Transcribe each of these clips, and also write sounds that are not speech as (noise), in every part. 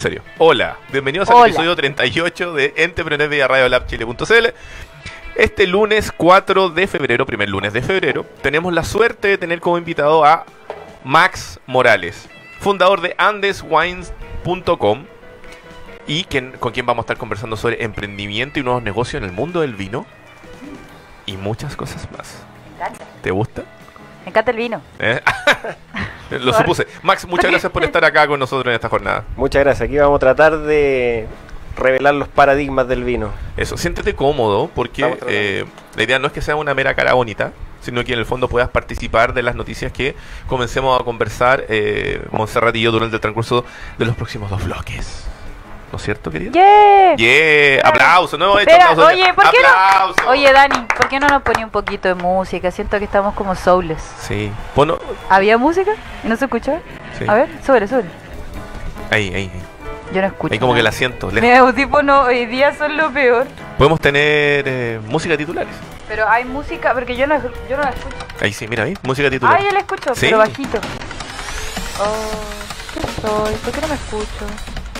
serio. Hola, bienvenidos al episodio 38 de Entrepreneur vía Radio Lab Chile.cl. Este lunes 4 de febrero, primer lunes de febrero, tenemos la suerte de tener como invitado a Max Morales, fundador de andeswines.com y quien, con quien vamos a estar conversando sobre emprendimiento y nuevos negocios en el mundo del vino y muchas cosas más. Me encanta. ¿Te gusta? Me encanta el vino. ¿Eh? (laughs) Lo supuse. Max, muchas gracias por estar acá con nosotros en esta jornada. Muchas gracias. Aquí vamos a tratar de revelar los paradigmas del vino. Eso, siéntete cómodo porque eh, la idea no es que sea una mera cara bonita, sino que en el fondo puedas participar de las noticias que comencemos a conversar eh, Montserrat y yo durante el transcurso de los próximos dos bloques. ¿No es cierto, querido? ¡Yeah! Yeah, aplauso, no hemos hecho Espera, aplauso. oye, ¿por qué Aplauso. no? Oye, Dani, ¿por qué no nos ponía un poquito de música? Siento que estamos como soulless. Sí, Pono- ¿Había música? ¿Y no se escuchó? sí. A ver, sube, sube. Ahí, ahí, ahí. Yo no escucho. Ahí como que nada. la siento. Mis audífonos hoy día son lo peor. Podemos tener eh, música titulares. Pero hay música, porque yo no, yo no la escucho. Ahí sí, mira ahí, música titular. Ah, ya la escucho, Sí. pero bajito. Oh, ¿qué soy? ¿Por qué no me escucho?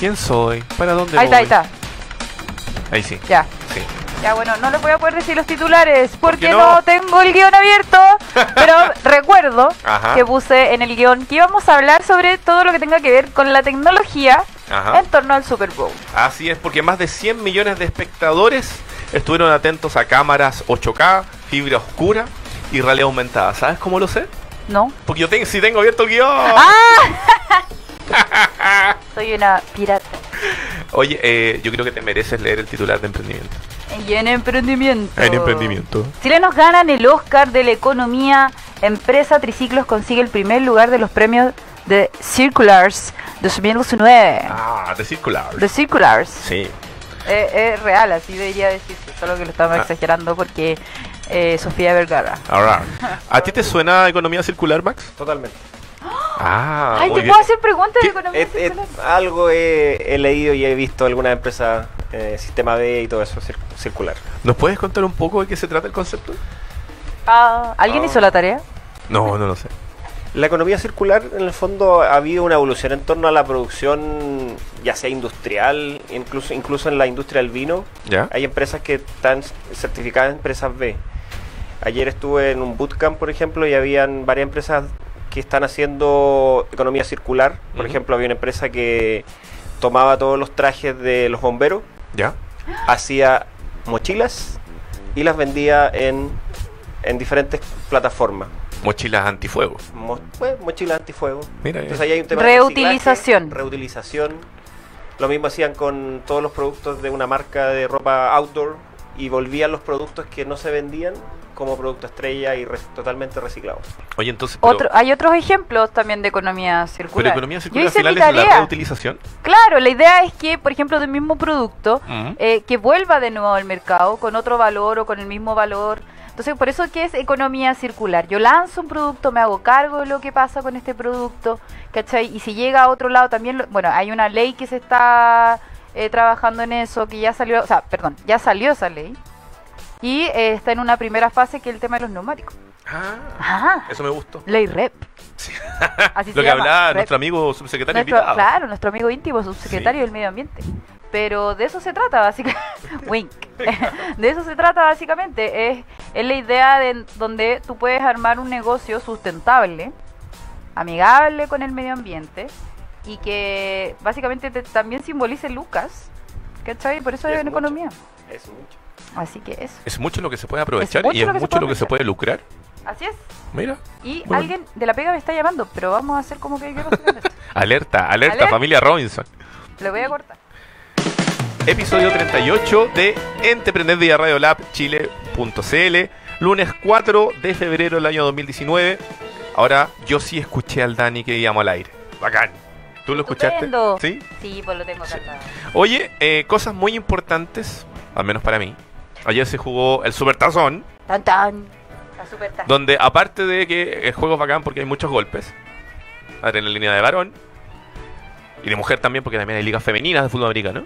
¿Quién soy? ¿Para dónde Ahí está, ahí voy? está. Ahí sí, Ya. sí. Ya, bueno, no les voy a poder decir los titulares porque no? no? tengo el guion abierto. Pero (laughs) recuerdo Ajá. que puse en el guion que íbamos a hablar sobre todo lo que tenga que ver con la tecnología Ajá. en torno al Super Bowl. Así es, porque más de 100 millones de espectadores estuvieron atentos a cámaras 8K, fibra oscura y realidad aumentada. ¿Sabes cómo lo sé? ¿No? Porque yo tengo, sí tengo abierto el guion. ¡Ah! (laughs) (laughs) Soy una pirata. Oye, eh, yo creo que te mereces leer el titular de emprendimiento. Y en emprendimiento. En emprendimiento. Chilenos ganan el Oscar de la economía. Empresa Triciclos consigue el primer lugar de los premios de Circulars 2019. Ah, de circular. De Circulars. Sí. Eh, es real, así debería decirse, solo que lo estamos Ah. exagerando porque eh, Sofía Vergara. Alright. ¿A ti te suena economía circular, Max? Totalmente. Ah, Ay, ¿te bien. puedo hacer preguntas de economía circular? algo he, he leído y he visto algunas empresas, eh, sistema B y todo eso, cir- circular. ¿Nos puedes contar un poco de qué se trata el concepto? Ah, ¿Alguien Ah. hizo la tarea? No, no lo sé. La economía circular, en el fondo, ha habido una evolución en torno a la producción, ya sea industrial, incluso, incluso en la industria del vino. ¿Ya? Hay empresas que están certificadas empresas B. Ayer estuve en un bootcamp, por ejemplo, y habían varias empresas que están haciendo economía circular. Por ejemplo, había una empresa que tomaba todos los trajes de los bomberos, ¿Ya? hacía mochilas y las vendía en, en diferentes plataformas. Mochilas antifuego. Mo- pues, mochilas antifuego. Mira, Entonces ahí hay un tema Reutilización. De reciclaje, reutilización. Lo mismo hacían con todos los productos de una marca de ropa outdoor y volvían los productos que no se vendían como producto estrella y re- totalmente reciclados. Oye, entonces. pero- Otro, hay otros ejemplos también de economía Pero circular. economía Yo circular al hice final mi es la reutilización. Claro, la idea es que, por ejemplo, del mismo producto, eh, que vuelva de nuevo al mercado con otro valor o con el mismo valor. Entonces, por eso que es economía circular. Yo lanzo un producto, me hago cargo de lo que pasa con este producto, ¿cachai? Y si llega a otro lado también, lo- bueno, hay una ley que se está eh, trabajando en eso, que ya salió, o sea, perdón, ya salió esa ley. Y eh, está en una primera fase que es el tema de los neumáticos. Ah, Ah, eso me gustó. ley REP. Sí. (laughs) Así Lo se que llama, hablaba REP. nuestro amigo subsecretario Nuestro- invitado. claro, nuestro amigo íntimo, subsecretario Sí. del medio ambiente. Pero de eso se trata, básicamente. (laughs) Wink. (laughs) de eso se trata, básicamente. Es, es la idea de donde tú puedes armar un negocio sustentable, amigable con el medio ambiente y que básicamente te- también simbolice Lucas. ¿Cachai? Por eso es es economía. Es mucho. Así que eso. Es mucho lo que se puede aprovechar y es lo mucho lo que se puede lucrar. Así es. Mira. Y Bueno. alguien de la pega me está llamando, pero vamos a hacer como que yo. (laughs) Alerta, alerta, Alerta. familia Robinson. Le voy a cortar. Episodio 38 de Entrepreneur vía Radio Lab Chile.cl. Lunes 4 de febrero del año 2019. Ahora yo sí escuché al Dani que íbamos al aire. Bacán. ¿Tú lo escuchaste? Sí. Sí, pues lo tengo acá. Oye, eh, cosas muy importantes, al menos para mí. Ayer se jugó el Super Tazón, Tan tan. La super tan. donde aparte de que el juego es bacán porque hay muchos golpes, adrenalina de varón, y de mujer también porque también hay ligas femeninas de fútbol americano.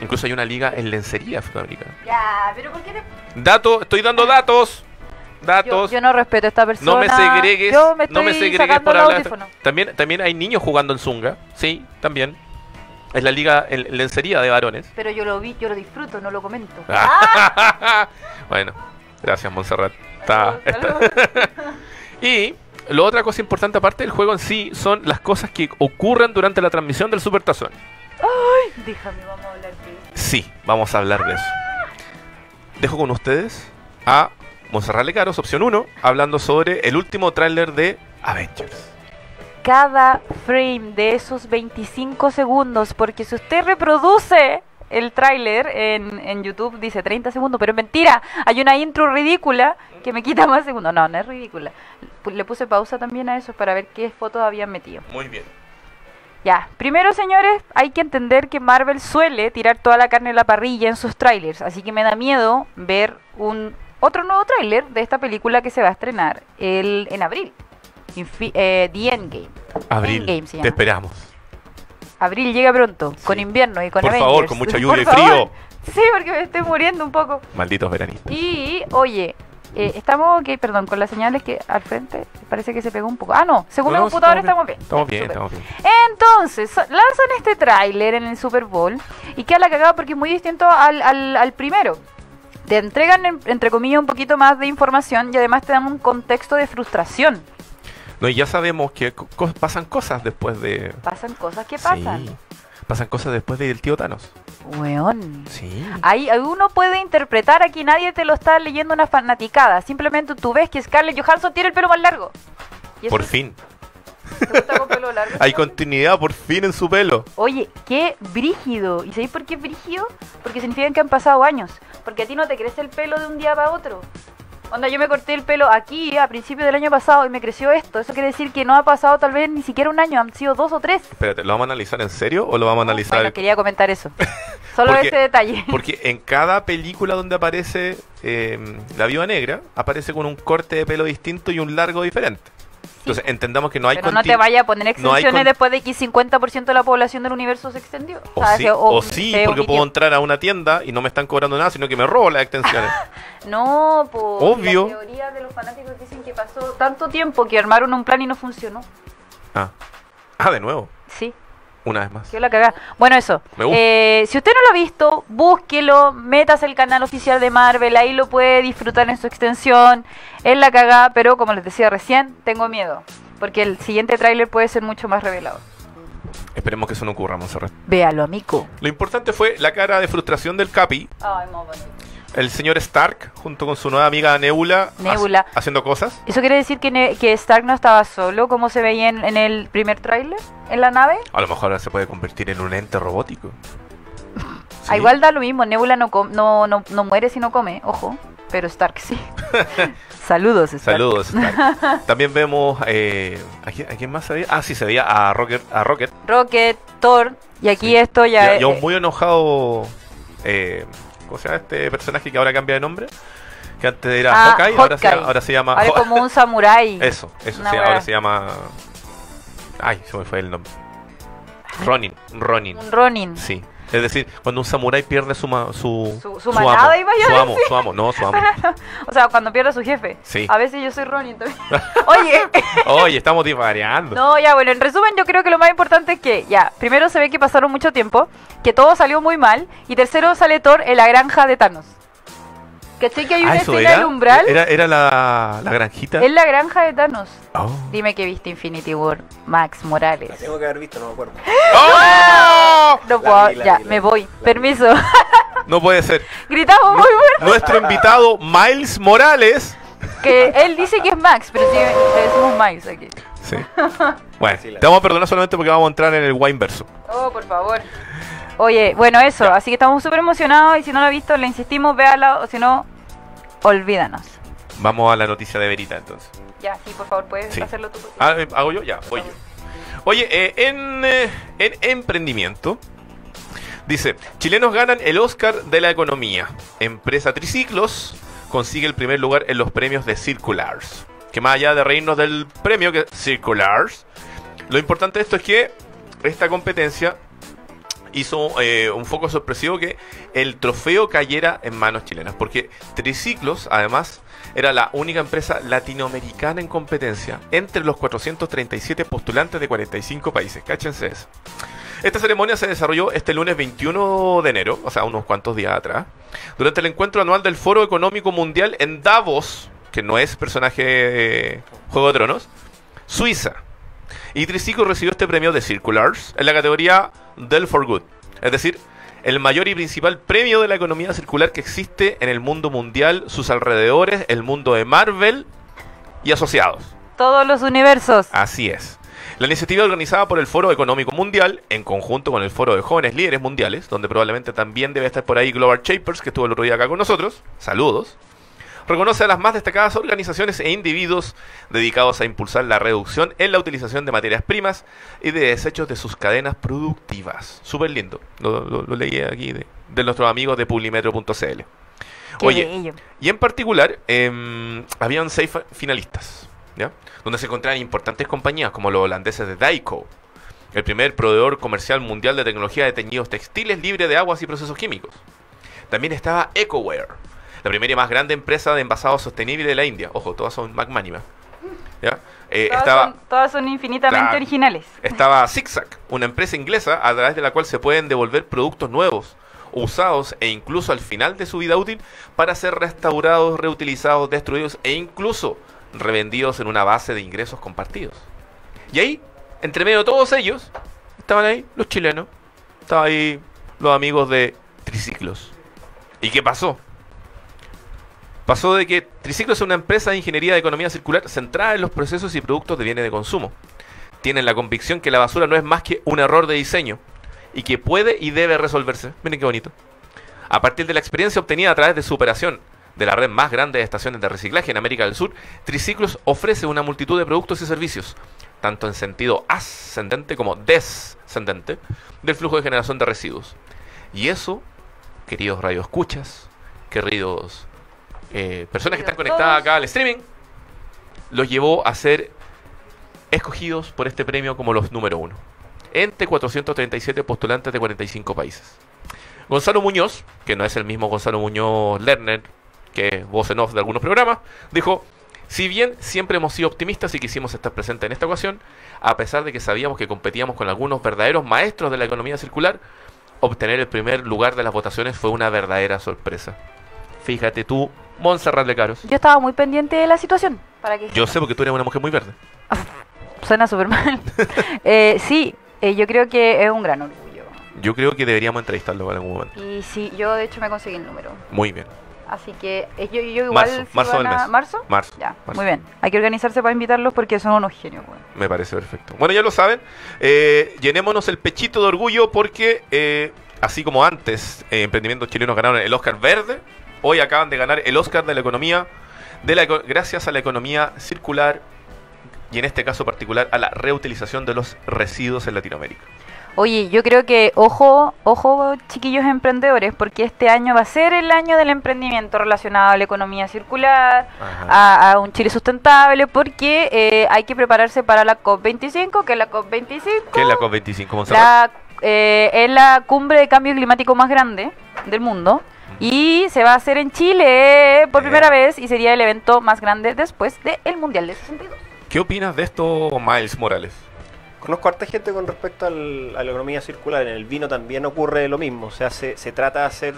Incluso hay una liga en lencería de fútbol americano. Ya, pero ¿por qué te... Datos, estoy dando datos. Datos. yo no respeto a esta persona. no me segregues. Yo me estoy no me segregues por el hablar. También, también hay niños jugando en Zunga. Sí, también. Es la liga en lencería de varones. Pero yo lo vi, yo lo disfruto, no lo comento. (laughs) bueno, gracias Montserrat. Está-. (laughs) Y la otra cosa importante aparte del juego en sí son las cosas que ocurren durante la transmisión del Supertazón. Déjame, vamos a hablar de eso. Sí, vamos a hablar de eso. Dejo con ustedes a Monserrat Lecaros, opción 1, hablando sobre el último tráiler de Avengers. Cada frame de esos 25 segundos, porque si usted reproduce el tráiler en, en YouTube dice 30 segundos, pero es mentira, hay una intro ridícula que me quita más segundos. No, no es ridícula. Le puse pausa también a eso para ver qué fotos habían metido. Muy bien. Ya, primero señores, hay que entender que Marvel suele tirar toda la carne en la parrilla en sus trailers, así que me da miedo ver un otro nuevo tráiler de esta película que se va a estrenar el, en abril. Infi- eh, The Endgame. Abril, Endgame se te esperamos. Abril llega pronto, con invierno y con Por Avengers. favor, con mucha lluvia y frío. (laughs) Sí, porque me estoy muriendo un poco. Malditos veranistas. Y, oye, eh, estamos, ok, perdón, con las señales que al frente parece que se pegó un poco. Ah, no, según No, la no, sí, computadora estamos estamos bien. Estamos bien, estamos bien. Entonces, so- lanzan este tráiler en el Super Bowl y queda la cagada porque es muy distinto al, al, al primero. Te entregan, en- entre comillas, un poquito más de información y además te dan un contexto de frustración. No, y ya sabemos que co- pasan cosas después de... Pasan cosas que Sí, pasan. pasan cosas después del tío Thanos. Weón. Sí. Ahí uno puede interpretar aquí, nadie te lo está leyendo una fanaticada. Simplemente tú ves que Scarlett Johansson tiene el pelo más largo. ¿Y eso Por fin. ¿Te gusta con pelo largo? (laughs) Hay continuidad por fin en su pelo. Oye, qué brígido. ¿Y sabéis por qué es brígido? Porque significa que han pasado años. Porque a ti no te crece el pelo de un día para otro. Onda, yo me corté el pelo aquí a principios del año pasado y me creció esto. Eso quiere decir que no ha pasado tal vez ni siquiera un año, han sido dos o tres. Espérate, ¿lo vamos a analizar en serio o lo vamos a analizar? Bueno, quería comentar eso. (laughs) Solo Porque- ese detalle. (laughs) Porque en cada película donde aparece eh, la viuda negra, aparece con un corte de pelo distinto y un largo diferente. Entonces entendamos que no hay Pero no te vaya a poner no hay extensiones con- después de que 50% de la población del universo se extendió. O sea, sí, se- o sí, porque omitió. puedo entrar a una tienda y no me están cobrando nada, sino que me robo las extensiones. (laughs) No, pues. Obvio. La teoría de los fanáticos dicen que pasó tanto tiempo que armaron un plan y no funcionó. ah. ah, de nuevo, Sí, una vez más. la cagada. Bueno, eso. Me gusta. Eh, si usted no lo ha visto, búsquelo, metas el canal oficial de Marvel, ahí lo puede disfrutar en su extensión. Es la cagada, pero como les decía recién, tengo miedo. Porque el siguiente tráiler puede ser mucho más revelador. Esperemos que eso no ocurra, Monserrat. Véalo, amigo. Lo importante fue la cara de frustración del Capi, Ay, bonito. El señor Stark, junto con su nueva amiga Nebula, ha- Nebula. haciendo cosas. ¿Eso quiere decir que, Ne- que Stark no estaba solo, como se veía en, en el primer tráiler? ¿En la nave? A lo mejor ahora se puede convertir en un ente robótico. Ah, igual da lo mismo, Nebula no, no, no, no muere si no come, ojo, pero Stark sí. (laughs) Saludos, Stark. Saludos, Stark. (laughs) También vemos. Eh, ¿a, quién, a quién más se veía? Ah, sí, se veía a Rocket. A Rocket. Rocket, Thor, y aquí Sí. esto ya... Y, un eh, muy enojado. Eh, ¿Cómo se llama este personaje que ahora cambia de nombre? Que antes era Ah, Hawkeye, ahora se, ahora se llama. ahora es como un (laughs) samurái. Eso, eso, sí, wea. ahora se llama. Ay, se me fue el nombre. Ronin, Ronin. Un Ronin. Sí. Es decir, cuando un samurái pierde su, ma- su, Su- su manada, iba yo a su amo, su amo, no, su amo. (laughs) O sea, cuando pierde a su jefe. Sí. A veces yo soy también. (laughs) Oye, Oye, estamos divariando. no, ya, bueno, en resumen yo creo que lo más importante es que, ya, primero se ve que pasaron mucho tiempo, que todo salió muy mal, y tercero sale Thor en la granja de Thanos. ¿Cachai que hay una Ah, ¿eso escena era? del umbral? Era, era la, la granjita. En la granja de Thanos. Oh. Dime que viste Infinity War, Max Morales. La tengo que haber visto, no me acuerdo. (laughs) ¡Oh! No puedo, vi, ya, vi, me voy. Permiso. (laughs) No puede ser. Gritamos muy bueno. Nuestro invitado Miles Morales. Que él dice que es Max, pero sí le decimos Miles aquí. Sí. (laughs) Bueno, te vamos a perdonar solamente porque vamos a entrar en el wine verso. Oh, por favor. Oye, bueno, eso. Ya. Así que estamos súper emocionados y si no lo ha visto, le insistimos, véala o si no, olvídanos. Vamos a la noticia de Verita entonces. Ya, sí, por favor, puedes Sí. hacerlo tú. Ah, eh, ¿Hago yo? Ya, voy yo. Oye, eh, en, eh, en emprendimiento, dice, chilenos ganan el Oscar de la economía. Empresa Triciclos consigue el primer lugar en los premios de Circulars. Que más allá de reírnos del premio que es Circulars, lo importante de esto es que esta competencia hizo eh, un foco sorpresivo que el trofeo cayera en manos chilenas. Porque Triciclos, además, era la única empresa latinoamericana en competencia entre los 437 postulantes de 45 países. Cáchense eso. Esta ceremonia se desarrolló este lunes 21 de enero, o sea, unos cuantos días atrás, durante el encuentro anual del Foro Económico Mundial en Davos, que no es personaje de Juego de Tronos, Suiza. Y Triciclo recibió este premio de Circulars en la categoría Del for Good, es decir, el mayor y principal premio de la economía circular que existe en el mundo mundial, sus alrededores, el mundo de Marvel y asociados. Todos los universos. Así es. La iniciativa organizada por el Foro Económico Mundial, en conjunto con el Foro de Jóvenes Líderes Mundiales, donde probablemente también debe estar por ahí Global Shapers, que estuvo el otro día acá con nosotros. Saludos. Reconoce a las más destacadas organizaciones e individuos dedicados a impulsar la reducción en la utilización de materias primas y de desechos de sus cadenas productivas. Súper lindo. Lo, lo- lo leí aquí de, de nuestros amigos de publimetro.cl. Oye, bello. y en particular, em, habían seis finalistas, ¿ya? Donde se encontraban importantes compañías como los holandeses de Daico, el primer proveedor comercial mundial de tecnología de teñidos textiles libre de aguas y procesos químicos. También estaba EcoWare, la primera y más grande empresa de envasado sostenible de la India. Ojo, todas son magmánimas. ¿ya? Eh, Todas, estaba, son, todas son infinitamente originales. estaba Zigzag, una empresa inglesa a través de la cual se pueden devolver productos nuevos, usados e incluso al final de su vida útil para ser restaurados, reutilizados, destruidos e incluso revendidos en una base de ingresos compartidos. Y ahí, entre medio de todos ellos, estaban ahí los chilenos, estaban ahí los amigos de Triciclos. ¿Y qué pasó? Pasó de que Triciclos es una empresa de ingeniería de economía circular centrada en los procesos y productos de bienes de consumo tienen la convicción que la basura no es más que un error de diseño y que puede y debe resolverse. Miren qué bonito. A partir de la experiencia obtenida a través de su operación de la red más grande de estaciones de reciclaje en América del Sur, Triciclos ofrece una multitud de productos y servicios, tanto en sentido ascendente como descendente, del flujo de generación de residuos. Y eso, queridos radioescuchas, queridos eh, personas que están conectadas acá al streaming, los llevó a ser escogidos por este premio como los número uno, entre 437 postulantes de 45 países. Gonzalo Muñoz, que no es el mismo Gonzalo Muñoz Lerner, que es voz en off de algunos programas, dijo, si bien siempre hemos sido optimistas y quisimos estar presentes en esta ocasión, a pesar de que sabíamos que competíamos con algunos verdaderos maestros de la economía circular, obtener el primer lugar de las votaciones fue una verdadera sorpresa. Fíjate tú, Montserrat de Caros. Yo estaba muy pendiente de la situación. Para que Yo sé porque tú eres una mujer muy verde. (laughs) Suena súper mal. (laughs) Eh, sí, eh, yo creo que es un gran orgullo. Yo creo que deberíamos entrevistarlo en algún momento. Y sí, yo de hecho me conseguí el número. Muy bien. Así que eh, yo, yo igual. Marzo, si marzo del mes. ¿Marzo? Marzo. Ya, marzo. muy bien. Hay que organizarse para invitarlos porque son unos genios, weón. Me parece perfecto. Bueno, ya lo saben. eh, llenémonos el pechito de orgullo porque, eh, así como antes, eh, emprendimientos chilenos ganaron el Oscar verde, hoy acaban de ganar el Oscar de la economía, de la, gracias a la economía circular y en este caso particular a la reutilización de los residuos en Latinoamérica. Oye, yo creo que, ojo, ojo, chiquillos emprendedores, porque este año va a ser el año del emprendimiento relacionado a la economía circular, a, a un Chile sustentable, porque eh, hay que prepararse para la COP25, que es la COP25. ¿Qué es la COP25, Monserrat? La, eh, es la cumbre de cambio climático más grande del mundo y se va a hacer en Chile por Eh. primera vez y sería el evento más grande después del Mundial de 62. ¿Qué opinas de esto, Miles Morales? Conozco harta gente con respecto al- a la economía circular. En el vino también ocurre lo mismo. O sea, se, se trata de hacer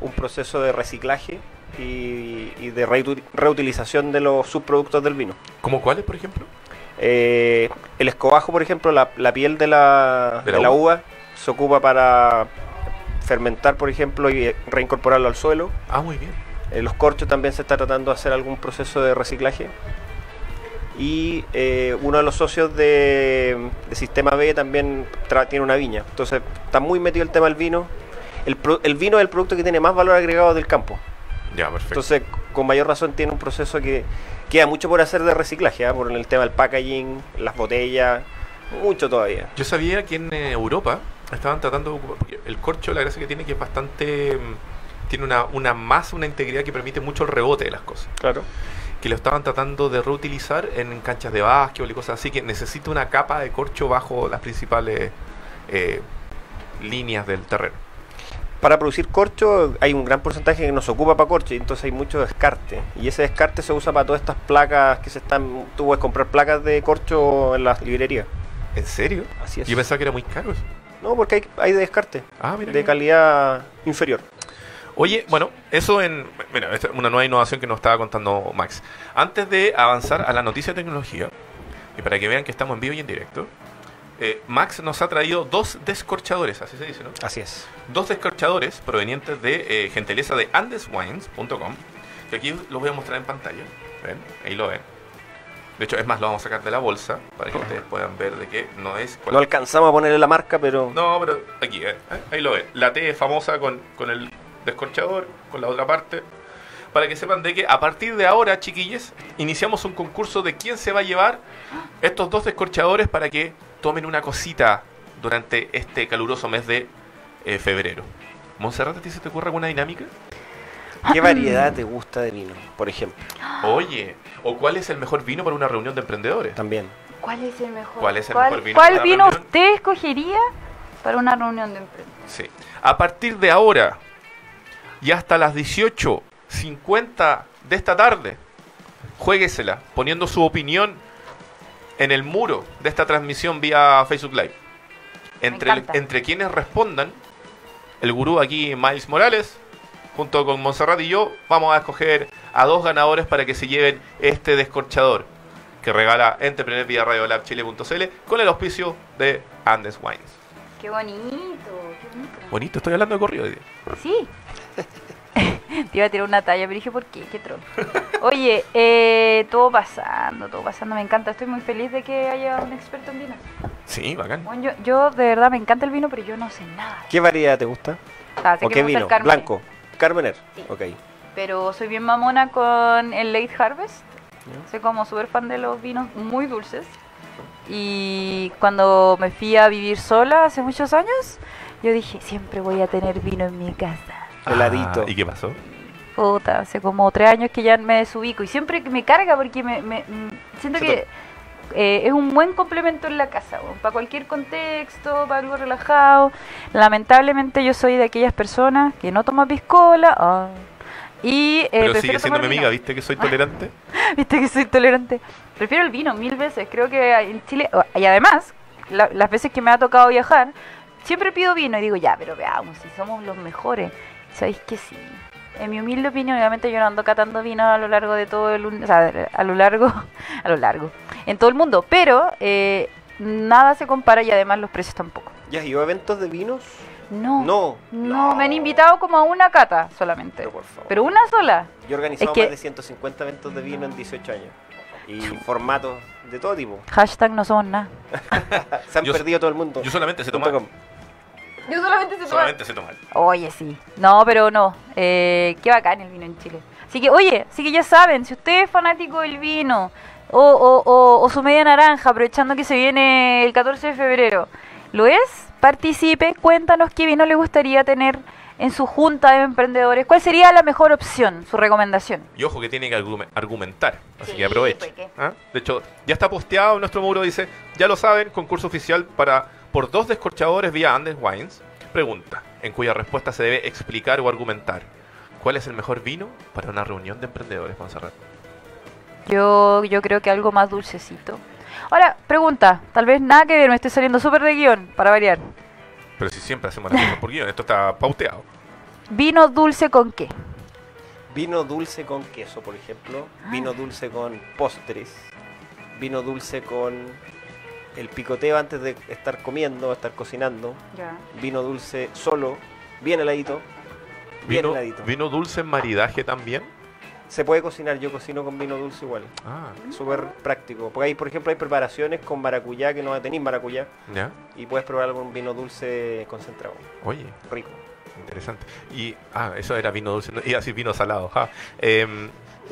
un proceso de reciclaje y, y de reutilización de los subproductos del vino. ¿Cómo cuáles, por ejemplo? Eh, el escobajo, por ejemplo, la, la piel de la, ¿De la de la uva? uva se ocupa para fermentar, por ejemplo, y reincorporarlo al suelo. Ah, muy bien. Eh, los corchos también se está tratando de hacer algún proceso de reciclaje. Y eh, uno de los socios de, de Sistema B también tra- tiene una viña. Entonces está muy metido el tema del vino. El, pro- el vino es el producto que tiene más valor agregado del campo. Ya, perfecto. Entonces, con mayor razón tiene un proceso que queda mucho por hacer de reciclaje, ¿ah? por el tema del packaging, las botellas, mucho todavía. Yo sabía que en eh, Europa estaban tratando, porque el corcho la gracia que tiene que es bastante, mm, tiene una, una masa, una integridad que permite mucho el rebote de las cosas. Claro. Que lo estaban tratando de reutilizar en canchas de básquetbol y cosas así, que necesita una capa de corcho bajo las principales eh, líneas del terreno. Para producir corcho hay un gran porcentaje que nos ocupa para corcho y entonces hay mucho descarte. Y ese descarte se usa para todas estas placas que se están... Tú puedes comprar placas de corcho en las librerías. ¿En serio? Así es. Yo pensaba que era muy caro eso. No, porque hay, hay de descarte, Ah, mira. de calidad inferior. Oye, bueno, eso en. Mira, esta es una nueva innovación que nos estaba contando Max. Antes de avanzar a la noticia de tecnología, y para que vean que estamos en vivo y en directo, eh, Max nos ha traído dos descorchadores, así se dice, ¿no? Así es. Dos descorchadores provenientes de eh, gentileza de andeswines.com, que aquí los voy a mostrar en pantalla. ¿Ven? Ahí lo ven. De hecho, es más, lo vamos a sacar de la bolsa para que ustedes puedan ver de que no es. No alcanzamos a ponerle la marca, pero No, pero aquí, ¿eh? ¿Eh? ahí lo ven. La T famosa con, con el descorchador, con la otra parte. Para que sepan de que a partir de ahora, chiquillos, iniciamos un concurso de quién se va a llevar estos dos descorchadores para que tomen una cosita durante este caluroso mes de eh, febrero. Montserrat, ¿a ti se te ocurre alguna dinámica? ¿Qué variedad te gusta de vino? Por ejemplo, Oye, ¿o cuál es el mejor vino para una reunión de emprendedores? también. ¿Cuál es el mejor? ¿Cuál es el ¿Cuál- mejor vino ¿Cuál para vino reunión? usted escogería para una reunión de empresa? Sí. A partir de ahora y hasta las 18.50 de esta tarde, juéguesela poniendo su opinión en el muro de esta transmisión vía Facebook Live. Entre, entre quienes respondan, el gurú aquí, Miles Morales, junto con Montserrat y yo, vamos a escoger a dos ganadores para que se lleven este descorchador que regala Entrepreneur vía radiolabchile.cl con el auspicio de Andes Wines. Qué bonito, qué bonito. Bonito, estoy hablando de corrido. hoy día. Sí. (laughs) Te iba a tirar una talla, pero dije, ¿por qué? Qué troll. Oye, eh, todo pasando, todo pasando, me encanta. Estoy muy feliz de que haya un experto en vino. Sí, bacán. Bueno, yo, yo de verdad me encanta el vino, pero yo no sé nada. ¿Qué variedad te gusta? Sé ¿O que qué me gusta vino? el Carmener, Blanco. Carmener. Sí. Ok. Pero soy bien mamona con el Late Harvest. Soy como súper fan de los vinos muy dulces. Y cuando me fui a vivir sola hace muchos años, yo dije, siempre voy a tener vino en mi casa. Heladito. Ah, ¿Y qué pasó? Puta, hace como tres años que ya me desubico y siempre me carga porque me, me- mm, siento Se que eh, es un buen complemento en la casa, para cualquier contexto, para algo relajado. Lamentablemente yo soy de aquellas personas que no toman piscola ah, y eh, Pero sigue siendo mi amiga. ¿viste que soy tolerante? (laughs) Viste que soy tolerante. Prefiero el vino mil veces. Creo que en Chile. Y además, la- las veces que me ha tocado viajar, siempre pido vino y digo, ya, pero veamos, si somos los mejores. ¿Sabéis que sí? En mi humilde opinión, obviamente yo no ando catando vino a lo largo de todo el. O sea, a lo largo. (laughs) A lo largo. En todo el mundo. Pero eh, nada se compara y además los precios tampoco. ¿Ya has ido a eventos de vinos? No. No. No, me han invitado como a una cata solamente. Pero por favor. Pero una sola. Yo he organizado Es que- más de 150 eventos de vino en 18 años. Y formatos de todo tipo. Hashtag no somos nada. (laughs) Se han Yo- perdido todo el mundo. Yo solamente sé Punto tomar. Yo solamente se Solamente sé tomar. Oye, sí. No, pero no. Eh, qué bacán el vino en Chile. Así que, oye, así que ya saben, si usted es fanático del vino o, o, o- o su media naranja, aprovechando que se viene el 14 de febrero, ¿lo es? Participe, cuéntanos qué vino le gustaría tener en su junta de emprendedores. ¿Cuál sería la mejor opción, su recomendación? Y ojo que tiene que argumen- argumentar, así Sí, que aproveche. pues. ¿ah? De hecho, ya está posteado en nuestro muro, dice, ya lo saben, concurso oficial para por dos descorchadores vía Andes Wines. Pregunta, en cuya respuesta se debe explicar o argumentar. ¿Cuál es el mejor vino para una reunión de emprendedores, Monserrat? Yo, yo creo que algo más dulcecito. Ahora, pregunta, tal vez nada que ver, me estoy saliendo súper de guion, para variar. Pero si siempre hacemos las cosas por guion, esto está pauteado. ¿Vino dulce con qué? Vino dulce con queso, por ejemplo. Vino dulce con postres. Vino dulce con el picoteo antes de estar comiendo, estar cocinando. Ya. Vino dulce solo, bien heladito. Bien Vino, heladito. vino dulce en maridaje también. Se puede cocinar, yo cocino con vino dulce igual. Ah, Súper práctico. Porque hay, por ejemplo, hay preparaciones con maracuyá que no tenéis maracuyá. ya. Y puedes probar algún vino dulce concentrado. Oye, Rico. interesante. Y, ah, eso era vino dulce, y así vino salado. ja. Em,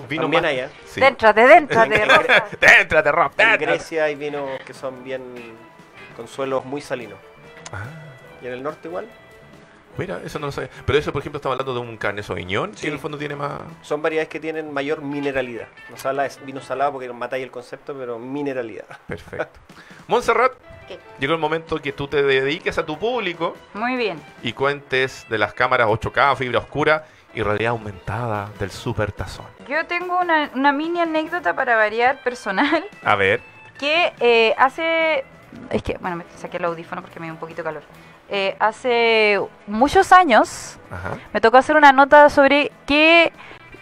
vino También más- hay, ¿eh? Sí. Déntrate, déntrate, Rafa. (laughs) Déntrate, Rob, En. Grecia hay vinos que son bien con suelos muy salinos. Ah, Y en el norte igual. mira, eso no lo sé. Pero eso, por ejemplo, estamos hablando de un carne sauvignon, que Sí. en el fondo tiene más... Son variedades que tienen mayor mineralidad. No se habla de vino salado porque matáis el concepto, pero mineralidad. Perfecto. (laughs) Montserrat, ¿Qué? llegó el momento que tú te dediques a tu público Muy bien. y cuentes de las cámaras 8K, fibra oscura y realidad aumentada del super tazón. Yo tengo una, una mini anécdota para variar personal (laughs) A ver, que eh, hace... Es que, bueno, me saqué el audífono porque me dio un poquito de calor. eh, hace muchos años Ajá. me tocó hacer una nota sobre qué,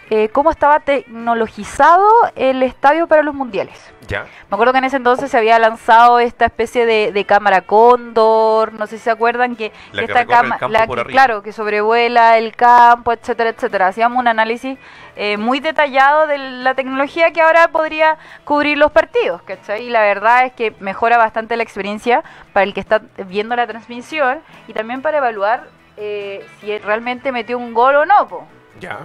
eh, cómo estaba tecnologizado el estadio para los mundiales. Ya. Me acuerdo que en ese entonces se había lanzado esta especie de, de cámara cóndor, no sé si se acuerdan que, La que esta claro, que sobrevuela el campo, etcétera, etcétera. Hacíamos un análisis eh, muy detallado de la tecnología que ahora podría cubrir los partidos, ¿cachai? Y la verdad es que mejora bastante la experiencia para el que está viendo la transmisión y también para evaluar eh, si realmente metió un gol o no, po. Ya.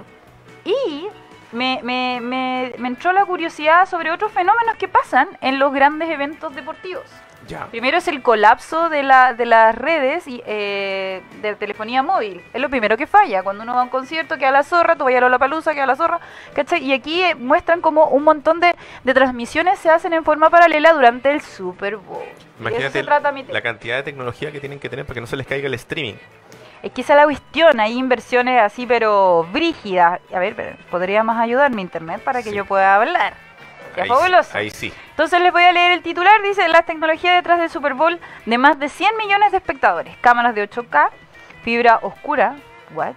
Y me, me, me, me entró la curiosidad sobre otros fenómenos que pasan en los grandes eventos deportivos. Ya. Primero es el colapso de, la, de las redes y, eh, de telefonía móvil. Es lo primero que falla. Cuando uno va a un concierto, queda la zorra, tú vayas a la palusa, queda la zorra. ¿cachai? Y aquí eh, muestran como un montón de, de transmisiones se hacen en forma paralela durante el Super Bowl. Y de eso Imagínate se trata mi la cantidad de tecnología que tienen que tener para que no se les caiga el streaming. Es que esa es la cuestión, hay inversiones así pero brígidas. A ver, ¿podría más ayudarme internet para que Sí. yo pueda hablar? Ahí, sí, ahí sí. Entonces les voy a leer el titular, dice las tecnologías detrás del Super Bowl de más de 100 millones de espectadores, cámaras de 8K, fibra oscura, what?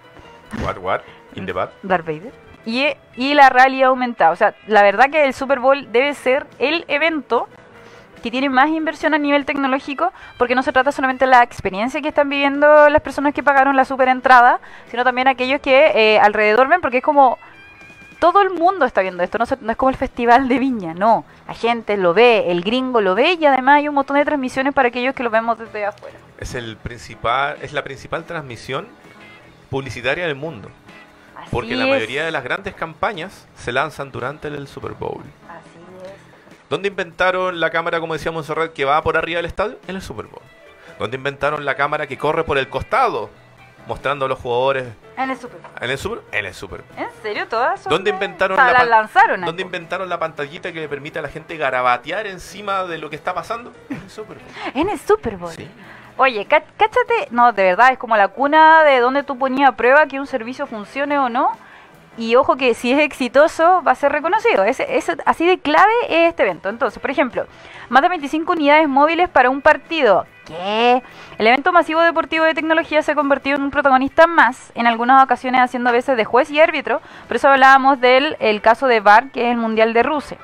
What, what? In the back. Darth Vader. Y, y la realidad aumentada. O sea, la verdad que el Super Bowl debe ser el evento que tiene más inversión a nivel tecnológico, porque no se trata solamente de la experiencia que están viviendo las personas que pagaron la super entrada, sino también aquellos que eh, alrededor ven, porque es como todo el mundo está viendo esto, no, se- no es como el festival de Viña, no, la gente lo ve, el gringo lo ve y además hay un montón de transmisiones para aquellos que lo vemos desde afuera. Es el principal, es la principal transmisión publicitaria del mundo. Así Porque la mayoría de las grandes campañas se lanzan durante el Super Bowl. Así. ¿Dónde inventaron la cámara, como decíamos Monserrat, que va por arriba del estadio? En el Super Bowl. ¿Dónde inventaron la cámara que corre por el costado? Mostrando a los jugadores En el Super Bowl. en el Super En el Super Bowl. ¿En serio? ¿Todas son ¿Dónde de- inventaron la lanzaron? ¿Dónde inventaron la pantallita que le permite a la gente garabatear encima de lo que está pasando? En el Super Bowl. (laughs) En el Super Bowl. Sí. Oye, cá- cáchate, no, de verdad, es como la cuna de donde tú ponías a prueba que un servicio funcione o no. Y ojo que si es exitoso va a ser reconocido. Es, es así de clave es este evento. Entonces, por ejemplo, más de 25 unidades móviles para un partido. ¿Qué? El evento masivo deportivo de tecnología se ha convertido en un protagonista más, en algunas ocasiones haciendo a veces de juez y árbitro. Por eso hablábamos del el caso de VAR, que es el Mundial de Rusia.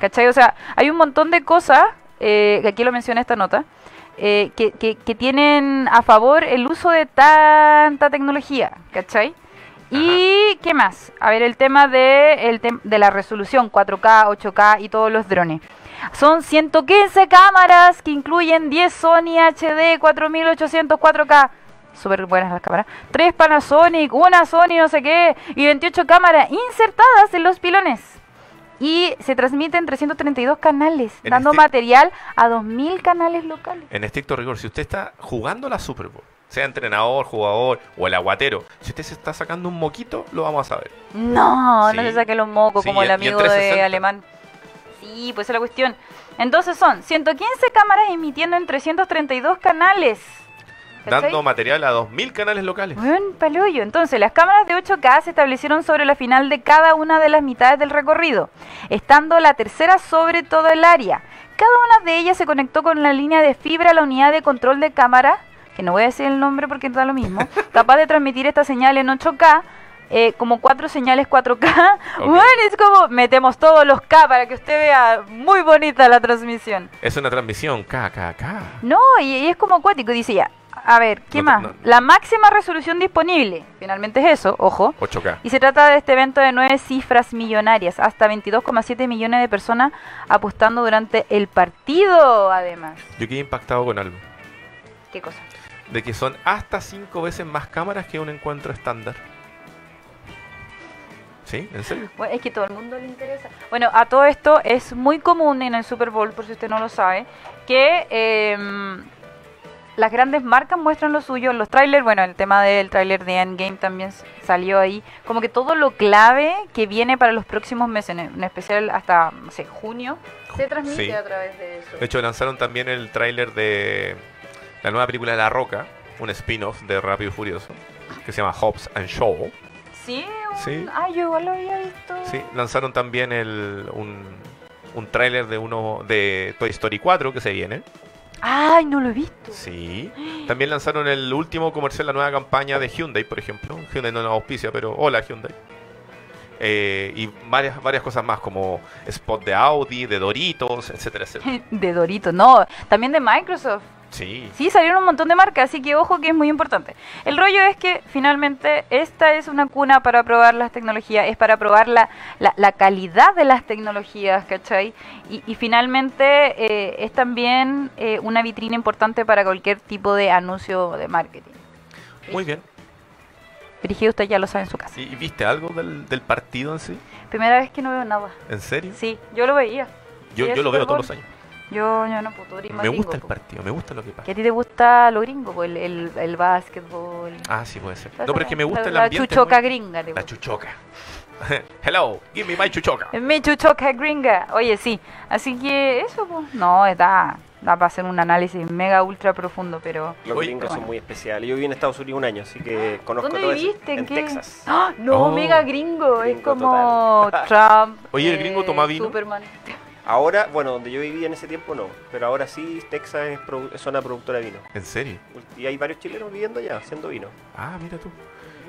¿Cachai? O sea, hay un montón de cosas, eh, aquí lo menciona esta nota, eh, que, que- que tienen a favor el uso de tanta tecnología, ¿cachai? ¿Y qué más? A ver, el tema de, el tem- de la resolución 4K, 8K y todos los drones. Son 115 cámaras que incluyen 10 Sony HD 4800 4K. Súper buenas las cámaras. 3 Panasonic, una Sony no sé qué. Y 28 cámaras insertadas en los pilones. Y se transmiten 332 canales, En dando este- material a 2000 canales locales. En estricto rigor, si usted está jugando la Super Bowl, sea entrenador, jugador o el aguatero, si usted se está sacando un moquito, lo vamos a saber. No, Sí. no se saque los mocos Sí, como el amigo de 360. alemán. Sí, pues esa es la cuestión. Entonces son 115 cámaras emitiendo en 332 canales. ¿Cachai? Dando material a 2.000 canales locales. Buen palollo. Entonces, las cámaras de 8K se establecieron sobre la final de cada una de las mitades del recorrido, estando la tercera sobre todo el área. Cada una de ellas se conectó con la línea de fibra a la unidad de control de cámara, que no voy a decir el nombre porque da lo mismo, (laughs) capaz de transmitir esta señal en 8K. eh, como cuatro señales 4K. Ok. Bueno, es como metemos todos los K para que usted vea muy bonita la transmisión. Es una transmisión KKK. No, y, y es como acuático, dice ya. A ver, ¿qué No más? no. La máxima resolución disponible. Finalmente es eso, ojo. 8K. Y se trata de este evento de nueve cifras millonarias, hasta 22,7 millones de personas apostando durante el partido, además. Yo quedé impactado con algo. ¿Qué cosa? De que son hasta 5 veces más cámaras que un encuentro estándar. ¿Sí? ¿En serio? Bueno, es que todo el mundo le interesa. Bueno, a todo esto es muy común en el Super Bowl, por si usted no lo sabe, que em, las grandes marcas muestran lo suyo en los trailers. Bueno, el tema del trailer de Endgame también salió ahí. Como que todo lo clave que viene para los próximos meses, en en especial hasta, no sé, junio, se transmite Sí. a través de eso. De hecho, lanzaron también el tráiler de la nueva película de La Roca, un spin-off de Rápido y Furioso, que se llama Hobbs and Shaw. Sí, un- Sí. Ah, yo igual lo había visto. Sí, lanzaron también el, un, un tráiler de uno de Toy Story 4 que se viene. Ay, no lo he visto. Sí. También lanzaron el último comercial, la nueva campaña de Hyundai, por ejemplo. Hyundai no nos auspicia, pero hola Hyundai. Eh, y varias, varias cosas más, como spot de Audi, de Doritos, etcétera, etcétera. (laughs) De Dorito, no. También de Microsoft. Sí. Sí, salieron un montón de marcas, así que ojo que es muy importante. El rollo es que finalmente esta es una cuna para probar las tecnologías, es para probar la, la, la calidad de las tecnologías, ¿cachai? Y, y finalmente eh, es también eh, una vitrina importante para cualquier tipo de anuncio de marketing. Muy bien. Dirigido usted ya lo sabe en su casa. ¿Y, y viste algo del, del partido en sí? Primera vez que no veo nada. ¿En serio? Sí, yo lo veía. Yo, yo lo veo todos los años. Yo, yo no puedo ir más Me gringo, gusta el po. partido, me gusta lo que Que pasa. a ti te gusta lo gringo, po, el, el, el básquetbol. Ah, sí, puede ser. La- No, pero es que me gusta el la ambiente. chuchoca muy- gringa. te La chuchoca. (laughs) Hello, give me my chuchoca. Mi chuchoca gringa. Oye, sí. Así que eso, pues. No, da, da para hacer un análisis mega ultra profundo, pero. Los Oye, gringos bueno. son muy especiales. Yo viví en Estados Unidos un año, así que conozco ¿Dónde todo eso. viviste? ¿En, En qué? Texas. ¡Ah! No, Oh. mega gringo. es Gringo como Trump. Oye, ¿el gringo toma vino? Superman. Ahora, bueno, donde yo vivía en ese tiempo no, pero ahora sí Texas es, produ- es zona productora de vino. ¿En serio? Y hay varios chilenos viviendo allá, haciendo vino. Ah, mira tú.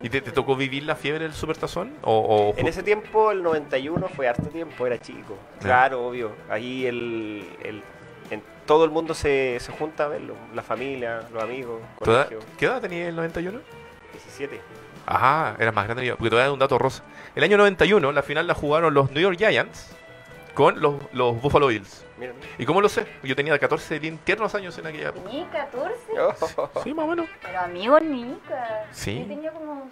¿Y te, te tocó vivir la fiebre del supertazón? ¿O, o En ese tiempo, el 91, fue harto tiempo, era chico. Claro, obvio. Ahí el, el- en, todo el mundo se, se junta a verlo. La familia, los amigos, ¿Tu edad- colegio. ¿Qué edad tenía el 91? 17. Ajá, era más grande que yo, porque te voy a dar un dato rosa. El año 91, la final la jugaron los New York Giants con los, los Buffalo Bills. Mira. ¿Y cómo lo sé? Yo tenía 14 bien tiernos años en aquella época. Tenía 14. Sí, más o menos. Pero amigo, Nica. Sí. Yo tenía como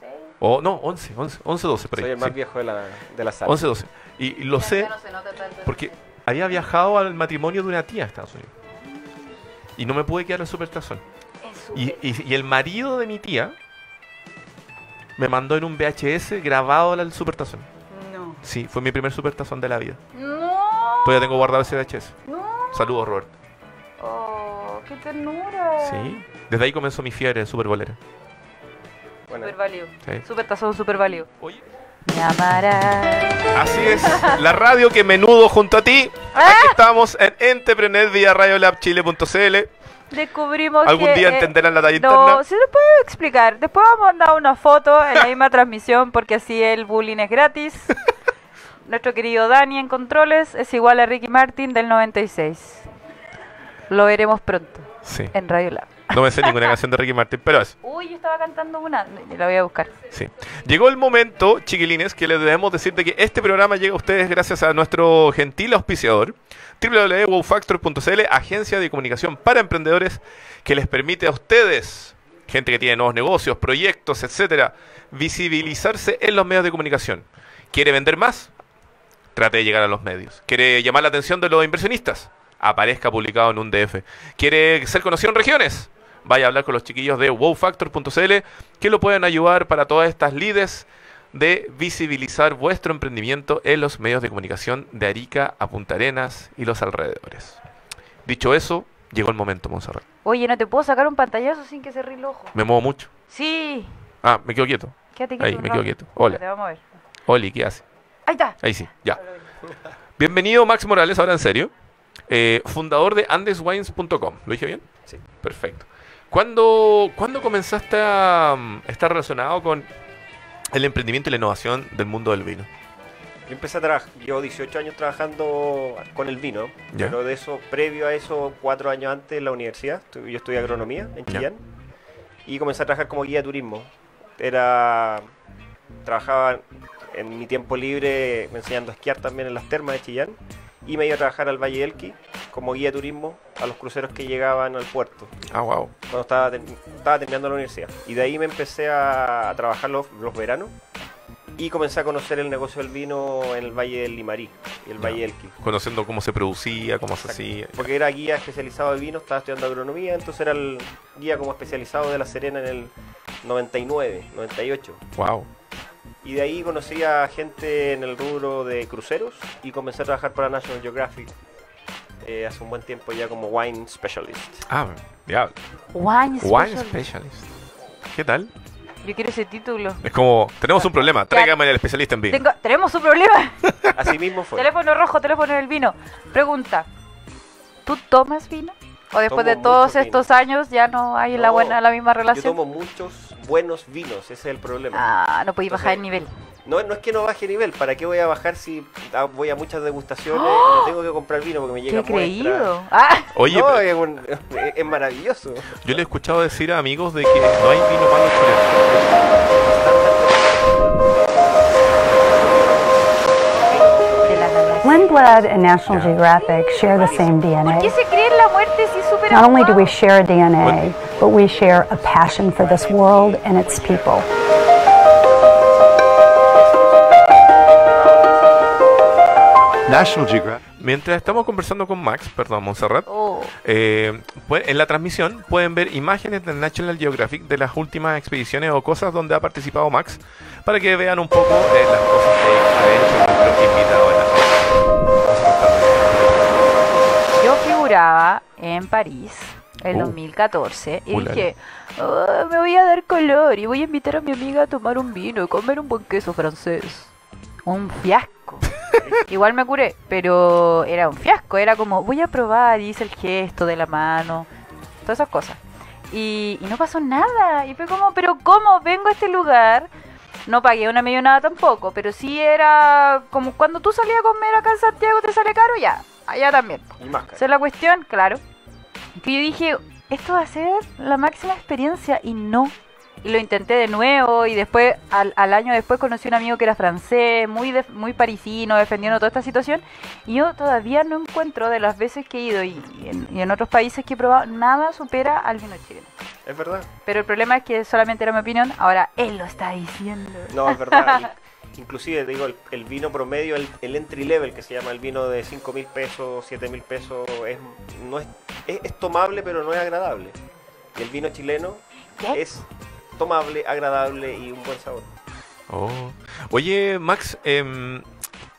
6. O no, 11, 11, 11 12 por ahí. Soy el más sí. viejo de la, de la sala. 11, 12. Y, y lo sé porque había viajado al matrimonio de una tía a Estados Unidos. Y no me pude quedar en Supertazón. Y, y, y el marido de mi tía me mandó en un VHS grabado al Supertazón. Sí, fue mi primer Supertazón de la vida. No. Todavía tengo guardado ese VHS. No. Saludos, Robert. Oh, qué ternura. Sí. Desde ahí comenzó mi fiebre de Superbolera. Bueno, Super válido. Sí. Super tazón, super válido. Oye. Me amarás. Así es, la radio que menudo junto a ti. Ah. Aquí estamos en Entrepreneur vía radiolabchile.cl. Descubrimos Algún que, día eh, entenderán la talla No, interna. se lo puedo explicar. Después vamos a mandar una foto en la misma (laughs) transmisión porque así el bullying es gratis. Nuestro querido Dani en controles es igual a Ricky Martin del 96. Lo veremos pronto Sí. en Radio Lab. No me sé ninguna canción de Ricky Martin, pero eso. Uy, yo estaba cantando una. La voy a buscar. Sí. Llegó el momento, chiquilines, que les debemos decir de que este programa llega a ustedes gracias a nuestro gentil auspiciador, www.wowfactor.cl, agencia de comunicación para emprendedores que les permite a ustedes, gente que tiene nuevos negocios, proyectos, etcétera, visibilizarse en los medios de comunicación. ¿Quiere vender más? Trate de llegar a los medios. ¿Quiere llamar la atención de los inversionistas? Aparezca publicado en un DF. ¿Quiere ser conocido en regiones? Vaya a hablar con los chiquillos de wowfactor.cl que lo pueden ayudar para todas estas lides de visibilizar vuestro emprendimiento en los medios de comunicación de Arica a Punta Arenas y los alrededores. Dicho eso, llegó el momento, Monserrat. Oye, ¿no te puedo sacar un pantallazo sin que se ríe el ojo? Me muevo mucho. Sí. Ah, me quedo quieto. Quédate quieto Ahí, me quedo quieto. Hola. Te vamos a ver. Oli, ¿qué hace? Ahí está. Ahí sí, ya. Bienvenido Max Morales, ahora en serio. Eh, fundador de andeswines.com. ¿Lo dije bien? Sí. Perfecto. ¿Cuándo, ¿cuándo comenzaste a mm, estar relacionado con el emprendimiento y la innovación del mundo del vino? Yo empecé a trabajar, llevo 18 años trabajando con el vino, Ya. pero de eso, previo a eso, cuatro años antes en la universidad, yo estudié agronomía en Ya. Chillán y comencé a trabajar como guía de turismo. Era, trabajaba en mi tiempo libre enseñando a esquiar también en las termas de Chillán y me iba a trabajar al Valle Elqui como guía de turismo a los cruceros que llegaban al puerto Ah, wow. cuando estaba, ter- estaba terminando la universidad. Y de ahí me empecé a, a trabajar los, los veranos y comencé a conocer el negocio del vino en el Valle del Limarí y el. Valle del Qui. Conociendo cómo se producía, cómo se hacía. Porque era guía especializado de vino, estaba estudiando agronomía, entonces era el guía como especializado de La Serena en el 99, 98. Wow. Y de ahí conocí a gente en el rubro de cruceros y comencé a trabajar para National Geographic eh, hace un buen tiempo ya como wine specialist. Ah, diablo. Wine Wine Special. Specialist. ¿Qué tal? Yo quiero ese título. Es como, tenemos un problema, tráigame al especialista en vino. Tengo- tenemos un problema. (laughs) Así mismo fue. teléfono rojo, teléfono del vino. Pregunta. ¿Tú tomas vino? O después de todos vino. estos años ya no hay la buena la misma Yo relación. tomo muchos buenos vinos, ese es el problema. Ah, no podéis bajar el nivel. No, no es que no baje nivel, ¿para qué voy a bajar si ah, voy a muchas degustaciones ¡Oh! y no tengo que comprar vino porque me llega Qué muestra? creído. Ah, Oye, no, es, un- es maravilloso. yo le he escuchado decir a amigos de que no hay vino malo chileno. Lindblad and National Geographic share the same ¿Por qué DNA. se cree en la muerte si Not only do we share DNA, but we share a passion for this world and its people. National Geographic. Mientras estamos conversando con Max, perdón, Montserrat, Oh, eh, en la transmisión pueden ver imágenes del National Geographic de las últimas expediciones o cosas donde ha participado Max para que vean un poco de las cosas que ha hecho nuestro invitado en la yo figuraba en París el Uh. 2014 y Ulala. dije, "Ah, me voy a dar color y voy a invitar a mi amiga a tomar un vino y comer un buen queso francés. Un fiasco. (laughs) Igual me curé, pero era un fiasco. Era como, voy a probar y hice el gesto de la mano, todas esas cosas. Y, y no pasó nada. Y fue como, pero ¿cómo vengo a este lugar? No pagué una millonada tampoco, pero sí era como cuando tú salías a comer acá en Santiago te sale caro, ya, allá también. Y más caro. Esa es la cuestión, claro. Que yo dije, esto va a ser la máxima experiencia y no. Y lo intenté de nuevo y después, al, al año después, conocí a un amigo que era francés, muy, de- muy parisino, defendiendo toda esta situación. Y yo todavía no encuentro de las veces que he ido y, y en, y en otros países que he probado, nada supera al vino chileno. Es verdad. Pero el problema es que solamente era mi opinión, ahora él lo está diciendo. No, es verdad. (laughs) In- Inclusive, te digo, el, el vino promedio, el, el entry level, que se llama el vino de 5 mil pesos, 7 mil pesos, es, no es, es, es tomable, pero no es agradable. Y el vino chileno ¿Qué? es tomable, agradable y un buen sabor. Oh. Oye, Max,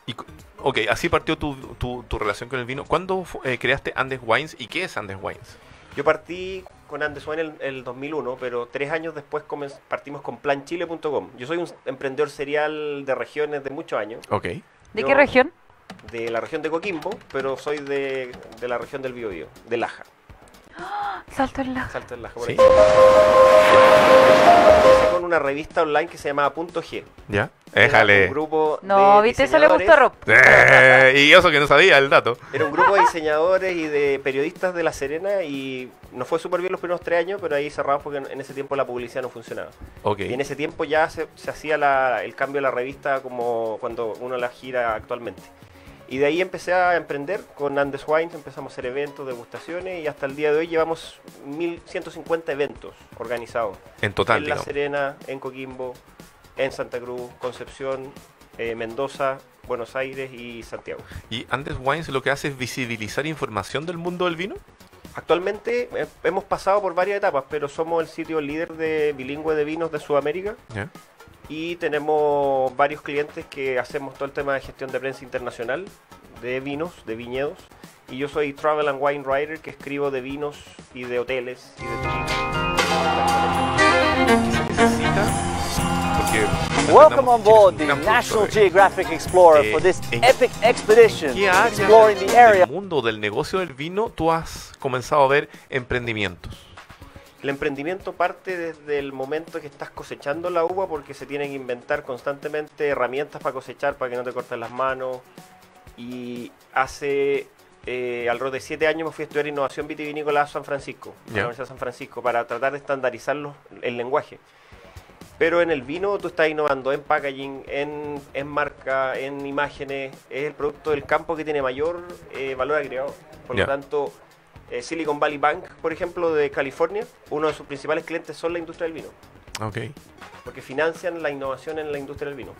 y cu- ok, así partió tu, tu- tu relación con el vino. ¿Cuándo eh, creaste Andes Wines y qué es Andes Wines? Yo partí con Andes Wine en el, el 2001, pero tres años después partimos con planchile.com. Yo soy un emprendedor serial de regiones de muchos años, Ok. ¿De yo- qué región? de la región de Coquimbo, pero soy de, de la región del Biobío, de Laja. (gasps) Salto en la... Salto en Laja, por Sí. Empecé con una revista online que se llamaba Punto G. ¿Ya? Déjale. Un grupo No, de viste, eso le gustó a Rob. Eh, y eso que no sabía el dato. Era un grupo de diseñadores y de periodistas de La Serena y nos fue súper bien los primeros tres años, pero ahí cerramos porque en- ese tiempo la publicidad no funcionaba. Ok. Y en ese tiempo ya se, se hacía la- el cambio de la revista como cuando uno la gira actualmente. Y de ahí empecé a emprender con Andes Wines, empezamos a hacer eventos, degustaciones y hasta el día de hoy llevamos 1150 eventos organizados. En total, en La. Serena, en Coquimbo, en Santa Cruz, Concepción, eh, Mendoza, Buenos Aires y Santiago. ¿Y Andes Wines lo que hace es visibilizar información del mundo del vino? Actualmente eh, hemos pasado por varias etapas, pero somos el sitio líder de bilingüe de vinos de Sudamérica. Y tenemos varios clientes que hacemos todo el tema de gestión de prensa internacional de vinos, de viñedos. Y yo soy Travel and Wine Writer que escribo de vinos y de hoteles y de turismo. Welcome on board the National. Geographic Explorer Eh, for this ¿en epic expedition ¿Qué áreas exploring the area. del mundo del negocio del vino tú has comenzado a ver emprendimientos? El emprendimiento parte desde el momento que estás cosechando la uva porque se tienen que inventar constantemente herramientas para cosechar, para que no te corten las manos. Y hace eh, alrededor de siete años me fui a estudiar innovación vitivinícola a San Francisco, a Ya. la Universidad de San Francisco, para tratar de estandarizar los- el lenguaje. Pero en el vino tú estás innovando en packaging, en, en marca, en imágenes. Es el producto del campo que tiene mayor eh, valor agregado. Por lo tanto, eh, Silicon Valley Bank, por ejemplo, de California, uno de sus principales clientes son la industria del vino. Ok. Porque financian la innovación en la industria del vino.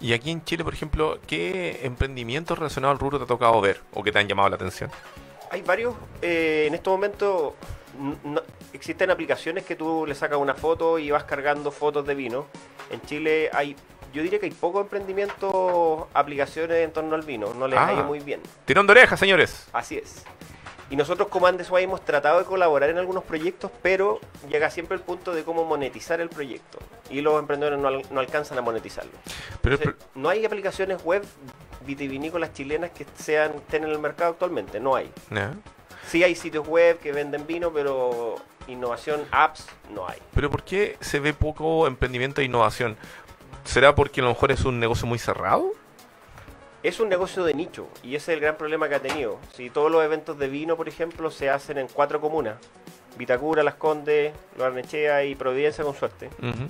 Y aquí en Chile, por ejemplo, ¿qué emprendimientos relacionados al rubro te ha tocado ver o que te han llamado la atención? Hay varios, eh, en este momento no- existen aplicaciones que tú le sacas una foto y vas cargando fotos de vino. En Chile hay, yo diría que hay poco emprendimiento, aplicaciones en torno al vino, no les Ah. ha ido muy bien. Tirón de orejas, señores. Así es. Y nosotros como Andes Wine hemos tratado de colaborar en algunos proyectos, pero llega siempre el punto de cómo monetizar el proyecto. Y los emprendedores no, al- no alcanzan a monetizarlo. Pero Entonces, no hay aplicaciones web vitivinícolas chilenas que sean estén en el mercado actualmente, no hay. Sí hay sitios web que venden vino, pero innovación, apps, no hay. Pero ¿por qué se ve poco emprendimiento e innovación? ¿Será porque a lo mejor es un negocio muy cerrado? Es un negocio de nicho y ese es el gran problema que ha tenido. Si todos los eventos de vino, por ejemplo, se hacen en cuatro comunas, Vitacura, Las Condes, Barnechea y Providencia con suerte.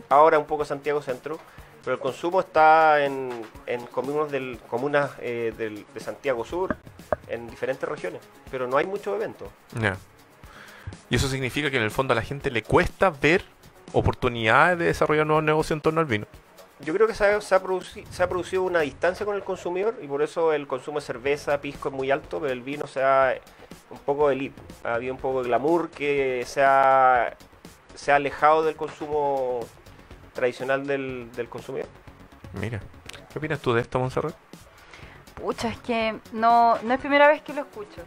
Ahora un poco Santiago Centro, pero el consumo está en, en comunas, del, comunas eh, del- de Santiago Sur, en diferentes regiones, pero no hay muchos eventos. Y eso significa que en el fondo a la gente le cuesta ver oportunidades de desarrollar nuevos negocios en torno al vino. Yo creo que se ha, se ha produci- se ha producido una distancia con el consumidor y por eso el consumo de cerveza, pisco es muy alto, pero el vino se ha un poco elite. Ha habido un poco de glamour que se ha, se ha alejado del consumo tradicional del, del consumidor. Mira. ¿Qué opinas tú de esto, Monserrat? Pucha, es que no, no es primera vez que lo escucho.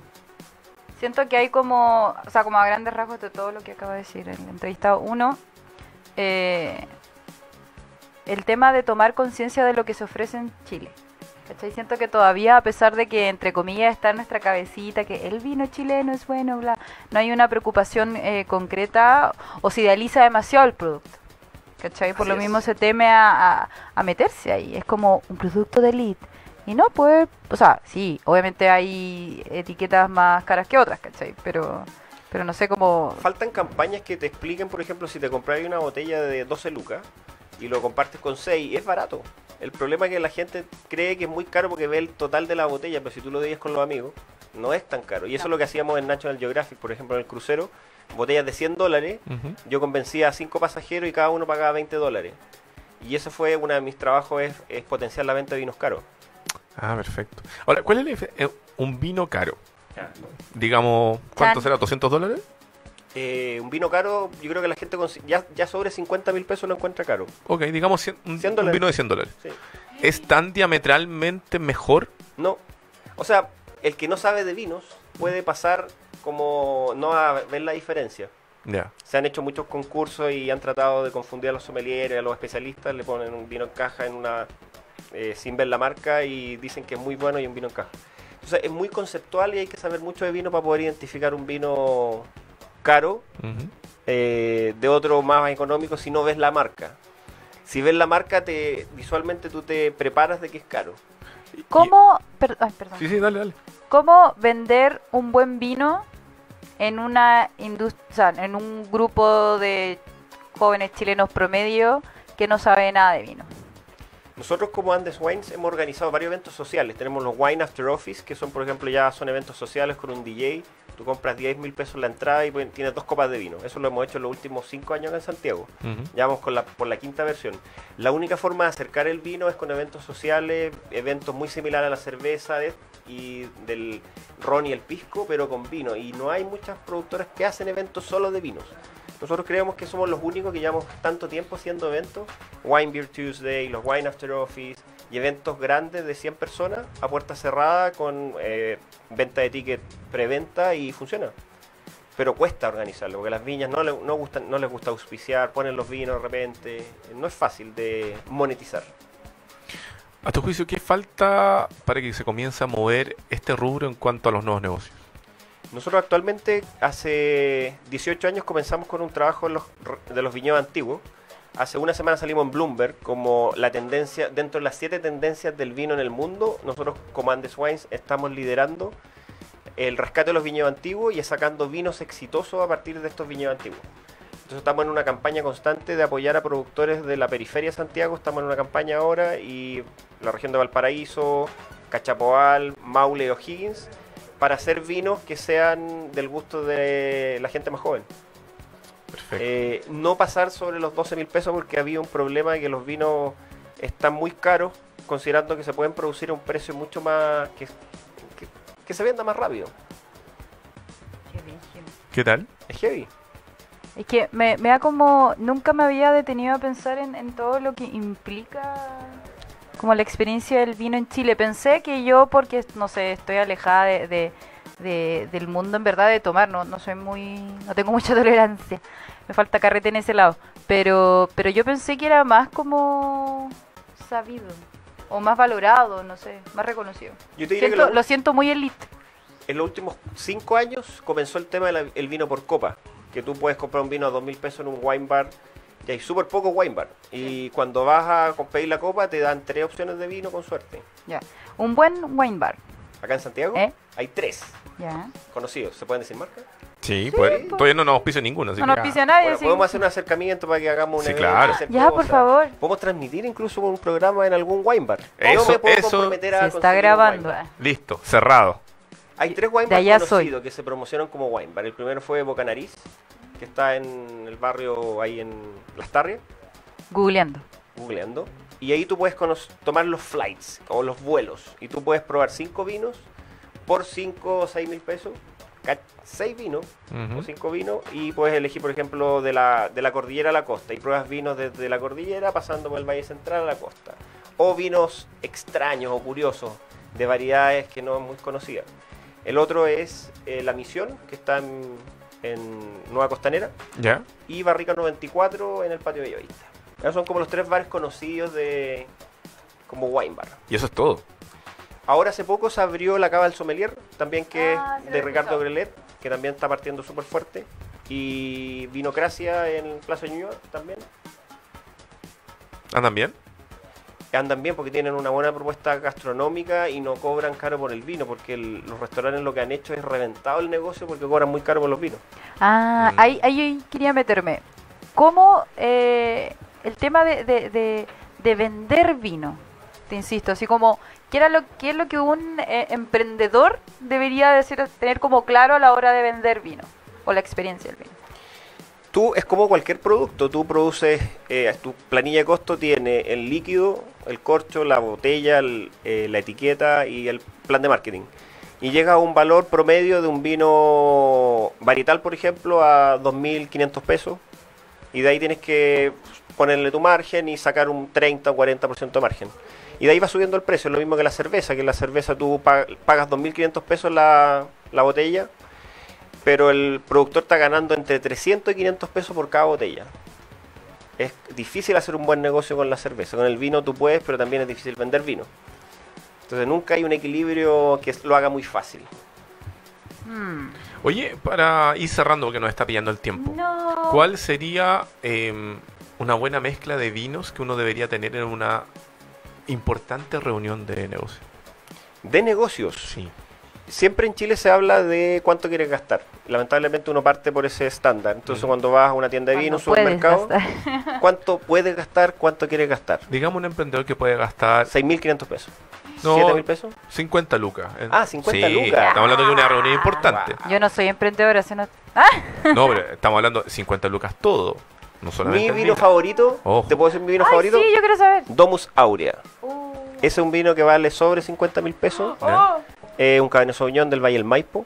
Siento que hay como, o sea, como a grandes rasgos de todo lo que acaba de decir el entrevistado. Uno, eh, el tema de tomar conciencia de lo que se ofrece en Chile. ¿Cachai? Siento que todavía, a pesar de que, entre comillas, está en nuestra cabecita que el vino chileno es bueno, bla, no hay una preocupación eh, concreta o se idealiza demasiado el producto. ¿Cachai? Por Así lo es. mismo se teme a, a- a meterse ahí. Es como un producto de elite. Y no, pues, o sea, sí, obviamente hay etiquetas más caras que otras, ¿cachai? Pero, pero no sé cómo... Faltan campañas que te expliquen, por ejemplo, si te compras una botella de 12 lucas y lo compartes con 6, es barato. El problema es que la gente cree que es muy caro porque ve el total de la botella, pero si tú lo dices con los amigos, no es tan caro. Y eso es lo que hacíamos en National Geographic, por ejemplo, en el crucero. Botellas de 100 dólares, yo convencía a 5 pasajeros y cada uno pagaba 20 dólares. Y eso fue uno de mis trabajos, es, es potenciar la venta de vinos caros. Ah, perfecto. Ahora, ¿cuál es la dif- eh, un vino caro? Digamos, ¿cuánto Chan. será? ¿200 dólares? Eh, un vino caro, yo creo que la gente consi- ya, ya sobre 50 mil pesos lo encuentra caro. Ok, digamos 100 un, 100 un vino de 100 dólares. Sí. ¿Es tan diametralmente mejor? No. O sea, el que no sabe de vinos puede pasar como no a ver la diferencia. Ya. Se han hecho muchos concursos y han tratado de confundir a los sommeliers, a los especialistas, le ponen un vino en caja en una eh, sin ver la marca y dicen que es muy bueno y un vino en caja. Entonces es muy conceptual y hay que saber mucho de vino para poder identificar un vino caro eh, de otro más económico si no ves la marca. Si ves la marca, te visualmente tú te preparas de que es caro. ¿Cómo, per- ay, perdón. Sí, sí, dale, dale. ¿Cómo vender un buen vino en una industria, en un grupo de jóvenes chilenos promedio que no sabe nada de vino? Nosotros como Andes Wines hemos organizado varios eventos sociales. Tenemos los Wine After Office, que son, por ejemplo, ya son eventos sociales con un DJ. Tú compras 10 mil pesos la entrada y tienes dos copas de vino. Eso lo hemos hecho en los últimos 5 años acá en Santiago. Ujú. Ya vamos con la, por la quinta versión. La única forma de acercar el vino es con eventos sociales, eventos muy similares a la cerveza de- y del ron y el pisco, pero con vino. Y no hay muchas productoras que hacen eventos solo de vinos. Nosotros creemos que somos los únicos que llevamos tanto tiempo haciendo eventos. Wine Beer Tuesday, los Wine After Office y eventos grandes de 100 personas a puerta cerrada con eh, venta de ticket preventa y funciona pero cuesta organizarlo, porque las viñas no, le- no, gustan, no les gusta auspiciar, ponen los vinos de repente, no es fácil de monetizar. A tu juicio, ¿qué falta para que se comience a mover este rubro en cuanto a los nuevos negocios? Nosotros actualmente hace 18 años comenzamos con un trabajo en los- de los viñedos antiguos. Hace una semana salimos en Bloomberg como la tendencia, dentro de las siete tendencias del vino en el mundo, nosotros como Andes Wines estamos liderando el rescate de los viñedos antiguos y sacando vinos exitosos a partir de estos viñedos antiguos. Entonces estamos en una campaña constante de apoyar a productores de la periferia de Santiago, estamos en una campaña ahora y la región de Valparaíso, Cachapoal, Maule, O'Higgins, para hacer vinos que sean del gusto de la gente más joven. Perfecto. Eh, no pasar sobre los 12 mil pesos porque había un problema de que los vinos están muy caros, considerando que se pueden producir a un precio mucho más... que, que, que se venda más rápido. ¿Qué tal? Es heavy. Es que me, me da como. Nunca me había detenido a pensar en, en todo lo que implica. Como la experiencia del vino en Chile. Pensé que yo, porque no sé, estoy alejada de, de- de- del mundo en verdad de tomar, no, no soy muy. No tengo mucha (laughs) tolerancia. Me falta carrete en ese lado. Pero, pero yo pensé que era más como. sabido. O más valorado, no sé, más reconocido. Yo te diría Siento- que lo, lo siento muy elite. en los últimos cinco años comenzó el tema del vino por copa, que tú puedes comprar un vino a dos mil pesos en un wine bar y hay súper poco wine bar. Y cuando vas a pedir la copa te dan tres opciones de vino con suerte. Ya. Un buen wine bar. Acá en Santiago ¿Eh? hay tres Ya. conocidos. ¿Se pueden decir marca? Sí, pues, todavía no nos auspicia ninguno. Así No nos pisa nadie. Bueno, sí. podemos hacer un acercamiento para que hagamos un Sí, claro. Ya, por favor. Podemos transmitir incluso un programa en algún wine bar. Eso- Yo me puedo eso- comprometer a Se está grabando. Listo, cerrado. Hay tres wine bars soy. conocidos que se promocionan como wine bar. El primero fue Boca Nariz, que está en el barrio ahí en Las Tarrias, Googleando. googleando. Y ahí tú puedes tomar los flights o los vuelos. Y tú puedes probar cinco vinos por 5 o 6 mil pesos. Ca- Seis vinos Ujú. o cinco vinos. Y puedes elegir, por ejemplo, de la, de la cordillera a la costa. Y pruebas vinos desde la cordillera pasando por el Valle Central a la costa. O vinos extraños o curiosos de variedades que no es muy conocidas. El otro es eh, La Misión, que está en, en Nueva Costanera ¿Ya? y Barrica 94 en el patio Bellavista. Esos son como los tres bares conocidos de como wine bar. Y eso es todo. Ahora hace poco se abrió la Cava del Sommelier, también que Ah, es de Ricardo. Grelet, que también está partiendo súper fuerte. Y Vinocracia en Plaza Ñuñoa también. ¿Andan bien? Andan bien porque tienen una buena propuesta gastronómica y no cobran caro por el vino, porque el- los restaurantes lo que han hecho es reventado el negocio porque cobran muy caro por los vinos. Ah, Mm. ahí, ahí quería meterme. ¿Cómo eh, el tema de, de- de- de vender vino? Te insisto, así como, ¿qué, era lo, qué es lo que un eh, emprendedor debería de ser- tener como claro a la hora de vender vino? O la experiencia del vino. Tú es como cualquier producto, tú produces, eh, tu planilla de costo tiene el líquido, el corcho, la botella, el- eh, la etiqueta y el plan de marketing. Y llega a un valor promedio de un vino varietal, por ejemplo, a 2.500 pesos. Y de ahí tienes que ponerle tu margen y sacar un 30 o 40% de margen. Y de ahí va subiendo el precio, lo mismo que la cerveza, que la cerveza tú pa- pagas 2.500 pesos la, la botella pero el productor está ganando entre 300 y 500 pesos por cada botella. Es difícil hacer un buen negocio con la cerveza. Con el vino tú puedes, pero también es difícil vender vino. Entonces nunca hay un equilibrio que lo haga muy fácil. Hmm. Oye, para ir cerrando porque nos está pillando el tiempo. No. ¿Cuál sería em, una buena mezcla de vinos que uno debería tener en una importante reunión de negocio? De negocios, Sí. siempre en Chile se habla de cuánto quieres gastar. Lamentablemente uno parte por ese estándar. Entonces cuando vas a una tienda de vino, un supermercado, gastar. (laughs) ¿cuánto puedes gastar? ¿Cuánto quieres gastar? Digamos un emprendedor que puede gastar 6.500 pesos. No. ¿7.000 pesos? 50 lucas. Ah, 50 Sí, lucas. Estamos hablando de una reunión importante. Yo no soy emprendedora, sino... ¡Ah! (laughs) No, pero estamos hablando de 50 lucas todo. No solamente Mi vino favorito, Ojo. ¿te puedo decir mi vino Ay, favorito? sí, yo quiero saber. Domus Aurea. Uh. Ese es un vino que vale sobre 50 mil pesos. Oh. Eh, un Cabernet Sauvignon del Valle del Maipo.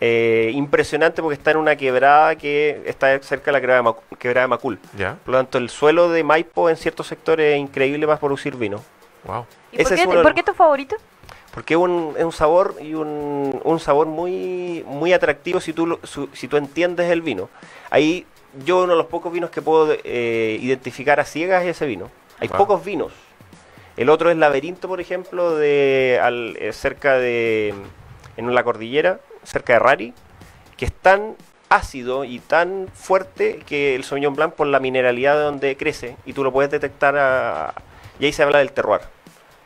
Eh, impresionante porque está en una quebrada que está cerca de la quebrada de, Macu- quebrada de Macul. Por lo tanto, el suelo de Maipo en ciertos sectores es increíble para producir vino. Wow. ¿Y por qué, es uno de por los- qué tu favorito? Porque es un, es un sabor y un, un sabor muy, muy atractivo si tú, su- si tú entiendes el vino. Ahí yo uno de los pocos vinos que puedo eh, identificar a ciegas es ese vino. Hay Wow. pocos vinos. El otro es Laberinto, por ejemplo, de al- eh, cerca de en la cordillera, cerca de Rari, que es tan ácido y tan fuerte que el Sauvignon Blanc por la mineralidad de donde crece y tú lo puedes detectar a- y ahí se habla del terroir.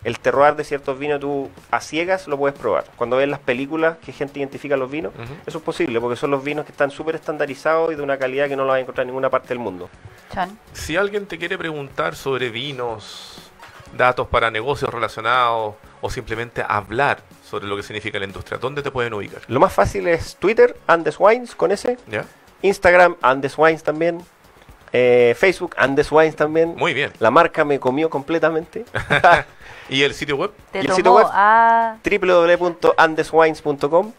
El terroir de ciertos vinos tú a ciegas lo puedes probar. Cuando ves las películas que gente identifica los vinos, eso es posible porque son los vinos que están súper estandarizados y de una calidad que no lo vas a encontrar en ninguna parte del mundo. Chan. Si alguien te quiere preguntar sobre vinos, datos para negocios relacionados o simplemente hablar sobre lo que significa la industria, ¿dónde te pueden ubicar? Lo más fácil es Twitter, Andes Wines con ese, ¿Ya? Instagram, Andes Wines también, eh, Facebook, Andes Wines también. Muy bien. La marca me comió completamente. (laughs) (laughs) ¿Y el sitio web? Te ¿Y el sitio web? a... www.andeswines.com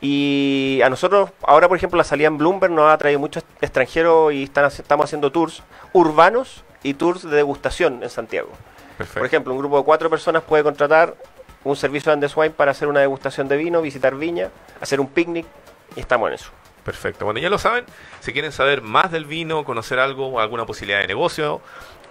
y a nosotros, ahora por ejemplo la salida en Bloomberg nos ha traído muchos extranjeros y están, estamos haciendo tours urbanos y tours de degustación en Santiago. Perfecto. Por ejemplo, un grupo de cuatro personas puede contratar un servicio de Andes Wine para hacer una degustación de vino, visitar viña, hacer un picnic y estamos en eso. Perfecto. Bueno, ya lo saben. Si quieren saber más del vino, conocer algo alguna posibilidad de negocio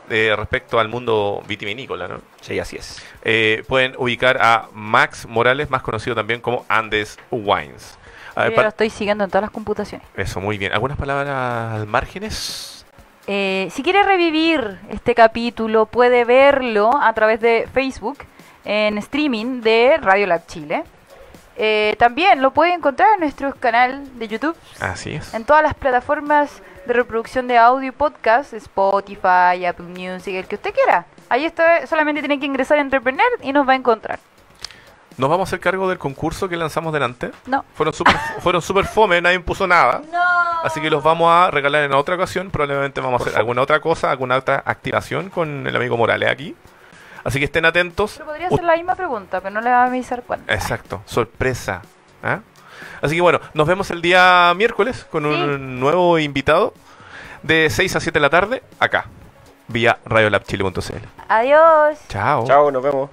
eh, respecto al mundo vitivinícola, ¿no? Sí, así es. Eh, pueden ubicar a Max Morales, más conocido también como Andes Wines. A ver, Yo lo estoy siguiendo en todas las computaciones. Eso, muy bien. ¿Algunas palabras al márgenes? Eh, si quiere revivir este capítulo, puede verlo a través de Facebook en streaming de Radio Lab Chile. Eh, también lo puede encontrar en nuestro canal de YouTube, Así es. en todas las plataformas de reproducción de audio y podcast, Spotify, Apple Music, el que usted quiera. Ahí está, solamente tiene que ingresar a Entrepreneur y nos va a encontrar. Nos vamos a hacer cargo del concurso que lanzamos delante. No. Fueron súper (laughs) fueron super fome, nadie puso nada. Así que los vamos a regalar en otra ocasión. Probablemente vamos a hacer alguna otra cosa, alguna otra activación con el amigo Morales aquí. Así que estén atentos. Pero podría ser la misma pregunta, pero no le va a avisar cuándo. Exacto, sorpresa. ¿ah? Así que bueno, nos vemos el día miércoles con un nuevo invitado de 6 a 7 de la tarde acá, vía radiolabchile.cl. Adiós. Chao. Chao, nos vemos.